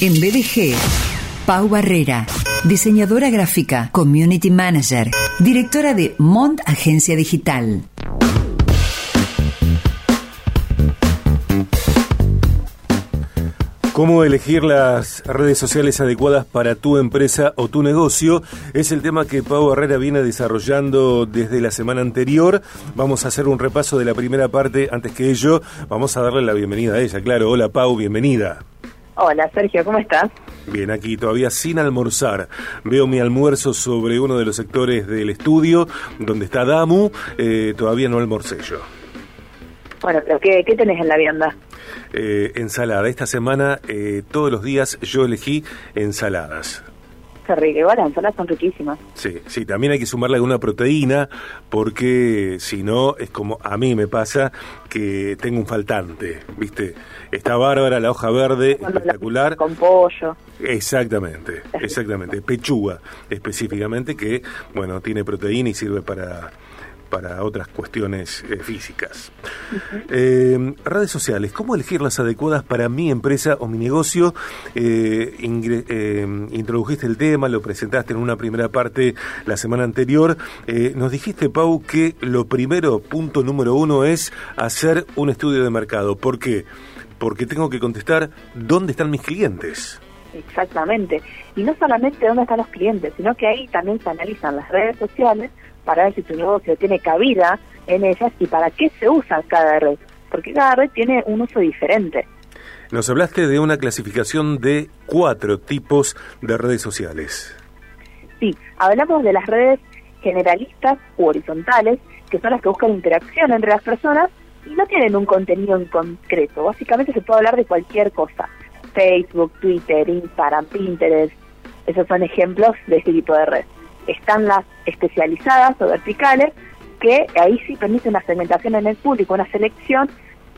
En BDG, Pau Barrera, diseñadora gráfica, community manager, directora de Mont Agencia Digital. Cómo elegir las redes sociales adecuadas para tu empresa o tu negocio es el tema que Pau Herrera viene desarrollando desde la semana anterior. Vamos a hacer un repaso de la primera parte. Antes que ello, vamos a darle la bienvenida a ella. Claro, hola Pau, bienvenida. Hola Sergio, ¿cómo estás? Bien, aquí todavía sin almorzar. Veo mi almuerzo sobre uno de los sectores del estudio, donde está Damu. Eh, todavía no almorcé yo. Bueno, pero ¿qué, qué tenés en la vianda? Eh, ensalada. Esta semana, eh, todos los días, yo elegí ensaladas. Las son riquísimas. Sí, sí, también hay que sumarle alguna proteína, porque si no, es como a mí me pasa que tengo un faltante, ¿viste? Está bárbara la hoja verde, Cuando la- espectacular. Con pollo. Exactamente, exactamente. Pechuga, específicamente, que, bueno, tiene proteína y sirve para, para otras cuestiones eh, físicas. Eh, redes sociales, ¿cómo elegir las adecuadas para mi empresa o mi negocio? Eh, eh, introdujiste el tema, lo presentaste en una primera parte la semana anterior. Eh, nos dijiste, Pau, que lo primero, punto número uno, es hacer un estudio de mercado. ¿Por qué? Porque tengo que contestar dónde están mis clientes. Exactamente. Y no solamente dónde están los clientes, sino que ahí también se analizan las redes sociales para ver si tu negocio tiene cabida en ellas y para qué se usa cada red. Porque cada red tiene un uso diferente. Nos hablaste de una clasificación de cuatro tipos de redes sociales. Sí, hablamos de las redes generalistas u horizontales, que son las que buscan interacción entre las personas y no tienen un contenido en concreto. Básicamente se puede hablar de cualquier cosa. Facebook, Twitter, Instagram, Pinterest, esos son ejemplos de este tipo de red. Están las especializadas o verticales, que ahí sí permiten una segmentación en el público, una selección,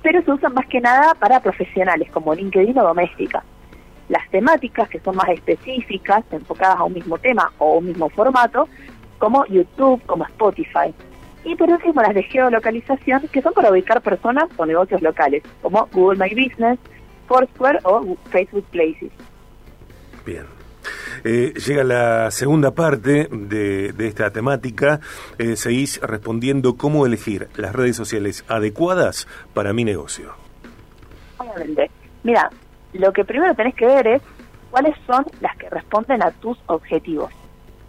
pero se usan más que nada para profesionales como LinkedIn o doméstica las temáticas que son más específicas, enfocadas a un mismo tema o un mismo formato, como YouTube, como Spotify. Y por último las de geolocalización, que son para ubicar personas o negocios locales, como Google My Business, Foursquare o Facebook Places. Bien. Eh, llega la segunda parte de, esta temática. Eh, seguís respondiendo cómo elegir las redes sociales adecuadas para mi negocio. Mira, lo que primero tenés que ver es cuáles son las que responden a tus objetivos.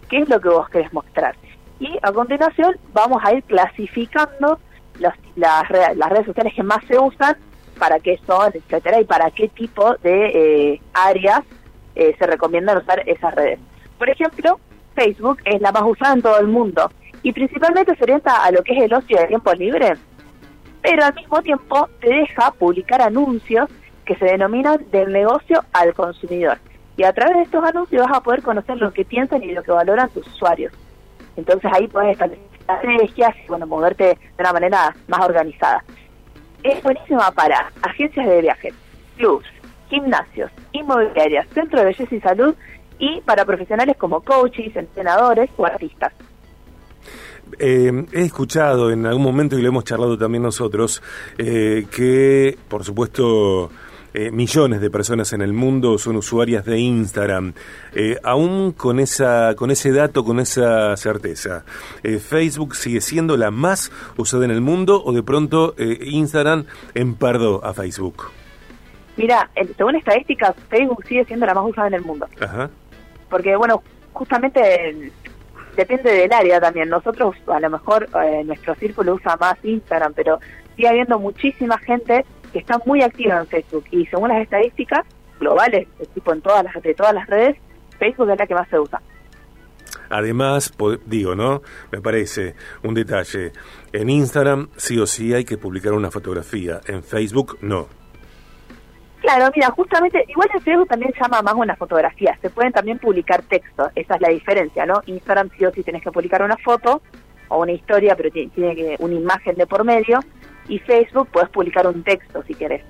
¿Qué es lo que vos querés mostrar? Y a continuación vamos a ir clasificando los- las, las redes sociales que más se usan, para qué son, etcétera, y para qué tipo de eh, áreas eh, se recomiendan usar esas redes. Por ejemplo, Facebook es la más usada en todo el mundo y principalmente se orienta a lo que es el ocio de tiempo libre pero al mismo tiempo te deja publicar anuncios que se denominan del negocio al consumidor. Y a través de estos anuncios vas a poder conocer lo que piensan y lo que valoran tus usuarios. Entonces ahí puedes establecer estrategias y bueno, moverte de una manera más organizada. Es buenísima para agencias de viajes, clubs, gimnasios, inmobiliarias, centro de belleza y salud y para profesionales como coaches, entrenadores o artistas. Eh, he escuchado en algún momento, y lo hemos charlado también nosotros, eh, que, por supuesto, eh, millones de personas en el mundo son usuarias de Instagram. Eh, aún con, esa, con ese dato, con esa certeza, ¿Facebook sigue siendo la más usada en el mundo o de pronto Instagram empardó a Facebook? Mira, según estadísticas, Facebook sigue siendo la más usada en el mundo. Ajá. porque bueno, justamente depende del área también. Nosotros a lo mejor eh, nuestro círculo usa más Instagram, pero sigue habiendo muchísima gente que está muy activa en Facebook y según las estadísticas globales, tipo en todas las de todas las redes, Facebook es la que más se usa. Además, digo, ¿no? Me parece un detalle. En Instagram sí o sí hay que publicar una fotografía. En Facebook no. Claro, mira, justamente, igual en Facebook también llama más una fotografía, se pueden también publicar textos, esa es la diferencia, ¿no? Instagram sí o sí tienes que publicar una foto o una historia, pero tiene, tiene que una imagen de por medio, y Facebook puedes publicar un texto si querés,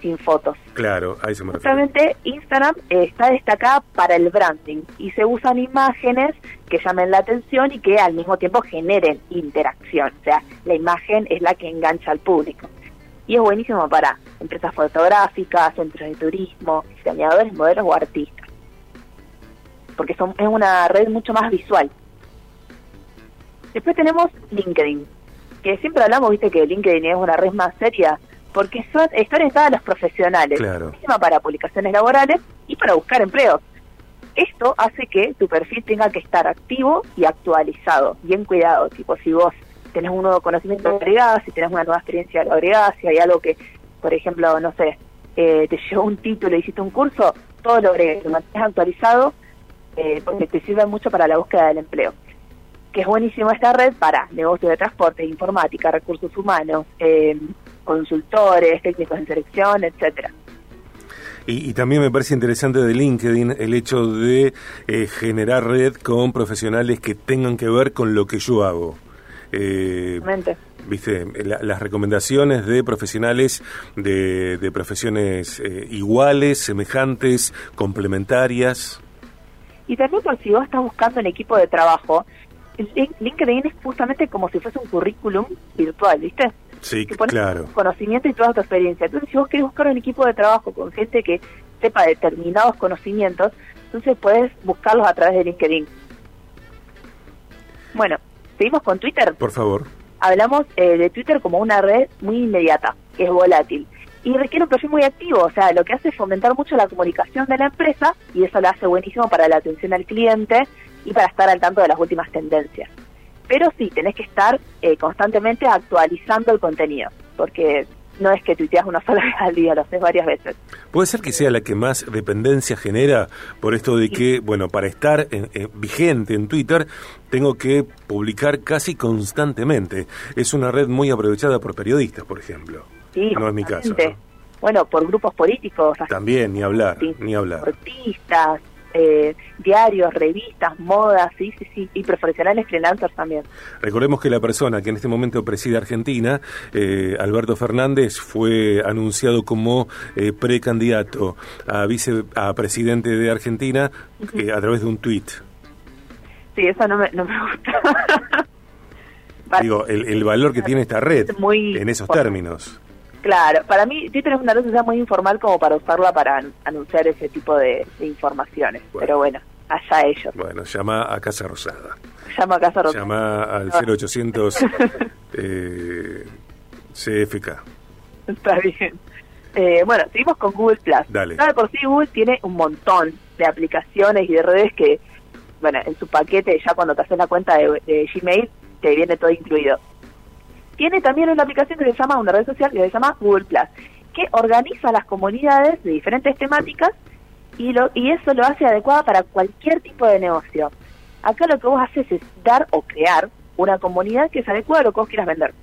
sin fotos. Claro, a eso me refiero. Justamente Instagram eh, está destacada para el branding y se usan imágenes que llamen la atención y que al mismo tiempo generen interacción, o sea, la imagen es la que engancha al público. y es buenísimo para empresas fotográficas, centros de turismo, diseñadores, modelos o artistas. Porque son, es una red mucho más visual. Después tenemos LinkedIn, que siempre hablamos, viste, que LinkedIn es una red más seria, porque son, está orientada a los profesionales, Claro. para publicaciones laborales y para buscar empleos. Esto hace que tu perfil tenga que estar activo y actualizado, bien cuidado, tipo si vos tenés un nuevo conocimiento agregás, si tenés una nueva experiencia agregás, si hay algo que, por ejemplo, no sé, eh, te llegó un título, hiciste un curso, todo lo agregues, lo mantienes actualizado eh, porque te sirve mucho para la búsqueda del empleo. Que es buenísimo esta red para negocios de transporte, informática, recursos humanos, eh, consultores, técnicos en selección, etcétera. Y, y también me parece interesante de LinkedIn el hecho de eh, generar red con profesionales que tengan que ver con lo que yo hago. Eh. Viste, La- las recomendaciones de profesionales de, de profesiones eh, iguales, semejantes, complementarias. Y también por si vos estás buscando un equipo de trabajo, el link- LinkedIn es justamente como si fuese un currículum virtual, ¿viste? Sí, Que pones claro. tu conocimiento y toda tu experiencia. Entonces, si vos querés buscar un equipo de trabajo con gente que sepa determinados conocimientos, entonces puedes buscarlos a través de LinkedIn. Bueno, seguimos con Twitter. Por favor. Hablamos eh, de Twitter como una red muy inmediata, que es volátil. Y requiere un perfil muy activo, o sea, lo que hace es fomentar mucho la comunicación de la empresa y eso lo hace buenísimo para la atención al cliente y para estar al tanto de las últimas tendencias. Pero sí, tenés que estar eh, constantemente actualizando el contenido, porque no es que tuiteas una sola vez al día, lo haces varias veces. Puede ser que sea la que más dependencia genera por esto de que, bueno, para estar en- en- vigente en Twitter, tengo que publicar casi constantemente. Es una red muy aprovechada por periodistas, por ejemplo. Sí, no es mi caso. Bueno, por grupos políticos, También, ni hablar, ni hablar. artistas, eh, diarios, revistas, modas, sí, sí, sí, y profesionales freelancers también. Recordemos que la persona que en este momento preside Argentina, eh, Alberto Fernández, fue anunciado como eh, precandidato a vice a presidente de Argentina eh, a través de un tuit. Sí, eso no me, no me gusta. Digo, el, el valor que tiene esta red muy en esos términos. Claro, para mí Twitter es una red social muy informal como para usarla para an- anunciar ese tipo de, de informaciones. Bueno. Pero bueno, allá ellos. Bueno, llama a Casa Rosada. Llama a Casa Rosa. Llama al Ah. 0800 eh, CFK. Está bien. Eh, bueno, seguimos con Google Plus. Dale. De por sí Google tiene un montón de aplicaciones y de redes que, bueno, en su paquete ya cuando te haces la cuenta de, de Gmail te viene todo incluido. Tiene también una aplicación que se llama, una red social que se llama Google Plus, que organiza las comunidades de diferentes temáticas y, lo, y eso lo hace adecuada para cualquier tipo de negocio. Acá lo que vos haces es dar o crear una comunidad que se adecua a lo que vos quieras vender.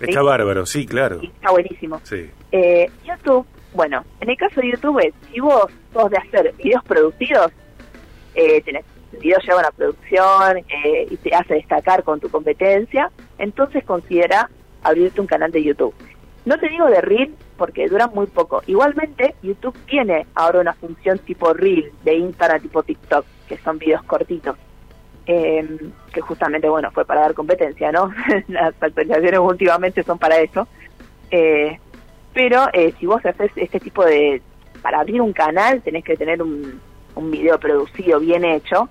Está bárbaro, sí, claro. Y está buenísimo. Sí. Eh, YouTube, bueno, en el caso de YouTube, si vos sos de hacer videos producidos, eh, tenés video lleva una producción eh, y te hace destacar con tu competencia, entonces considera abrirte un canal de YouTube. No te digo de Reel porque dura muy poco. Igualmente, YouTube tiene ahora una función tipo Reel de Instagram, tipo TikTok, que son videos cortitos. eh, que justamente, bueno, fue para dar competencia, ¿no? Las actualizaciones últimamente son para eso. Eh, pero eh, si vos haces este tipo de... Para abrir un canal tenés que tener un, un video producido, bien hecho,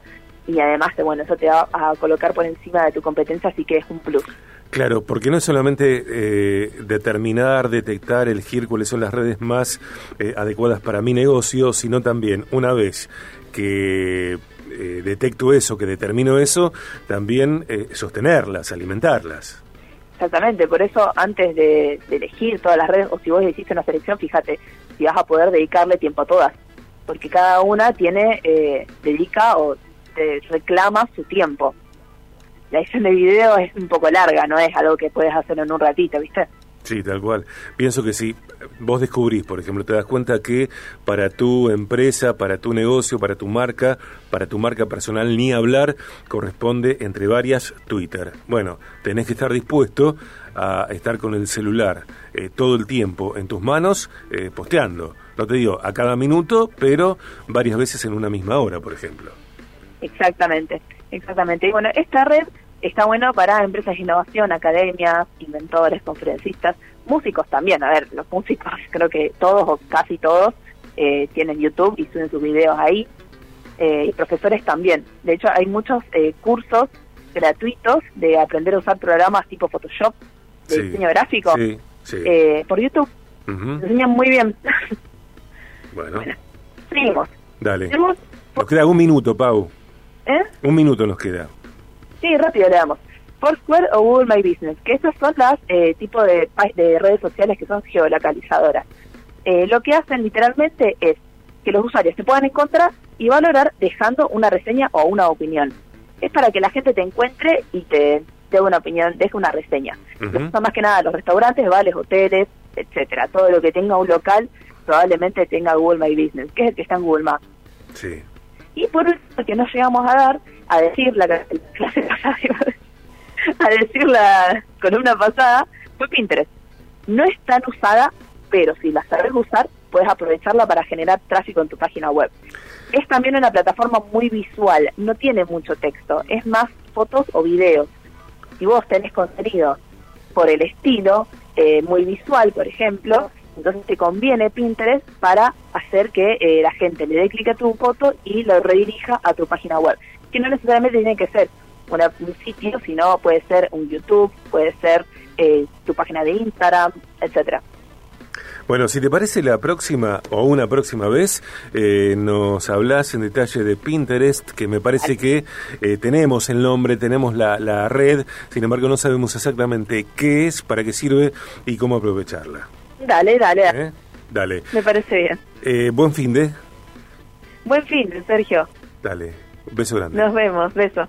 y además, bueno, eso te va a colocar por encima de tu competencia, así que es un plus. Claro, porque no es solamente eh, determinar, detectar, elegir cuáles son las redes más eh, adecuadas para mi negocio, sino también una vez que eh, detecto eso, que determino eso, también eh, sostenerlas, alimentarlas. Exactamente, por eso antes de, de elegir todas las redes, o si vos hiciste una selección, fíjate si vas a poder dedicarle tiempo a todas, porque cada una tiene, eh, dedica o te reclama su tiempo. La edición de video es un poco larga, no es algo que puedes hacer en un ratito, ¿viste? Sí, tal cual. Pienso que si vos descubrís, por ejemplo, te das cuenta que para tu empresa, para tu negocio, para tu marca, para tu marca personal, ni hablar, corresponde entre varias Twitter. Bueno, tenés que estar dispuesto a estar con el celular eh, todo el tiempo en tus manos, eh, posteando. No te digo a cada minuto, pero varias veces en una misma hora, por ejemplo. Exactamente, exactamente. Y bueno, esta red está bueno para empresas de innovación, academias, inventores, conferencistas, músicos también. A ver, los músicos, creo que todos o casi todos eh, tienen YouTube y suben sus videos ahí. Eh, y profesores también. De hecho, hay muchos eh, cursos gratuitos de aprender a usar programas tipo Photoshop, de diseño gráfico, por YouTube. enseñan muy bien. Bueno. seguimos. Dale. Nos queda un minuto, Pau. ¿Eh? Un minuto nos queda. Sí, rápido le damos. Foursquare o Google My Business, que esas son las eh, tipos de, de redes sociales que son geolocalizadoras. Eh, lo que hacen literalmente es que los usuarios se puedan encontrar y valorar dejando una reseña o una opinión. Es para que la gente te encuentre y te dé una opinión, deje una reseña. Son más que nada los restaurantes, vales, hoteles, etcétera. Todo lo que tenga un local probablemente tenga Google My Business, que es el que está en Google Maps. Sí. Y por último, que no llegamos a dar, a decir la, clase pasada, a decir la columna pasada, fue Pinterest. No es tan usada, pero si la sabes usar, puedes aprovecharla para generar tráfico en tu página web. Es también una plataforma muy visual, no tiene mucho texto, es más fotos o videos. Si vos tenés contenido por el estilo, eh, muy visual, por ejemplo, entonces te conviene Pinterest para hacer que eh, la gente le dé clic a tu foto y lo redirija a tu página web. Que no necesariamente tiene que ser un sitio, sino puede ser un YouTube, puede ser eh, tu página de Instagram, etcétera. Bueno, si te parece la próxima o una próxima vez, eh, nos hablas en detalle de Pinterest, que me parece que tenemos el nombre, tenemos la, la red, sin embargo no sabemos exactamente qué es, para qué sirve y cómo aprovecharla. Dale, dale. ¿Eh? Dale. Me parece bien. Eh, buen fin de. Buen fin de, Sergio. Dale. Beso grande. Nos vemos. Beso.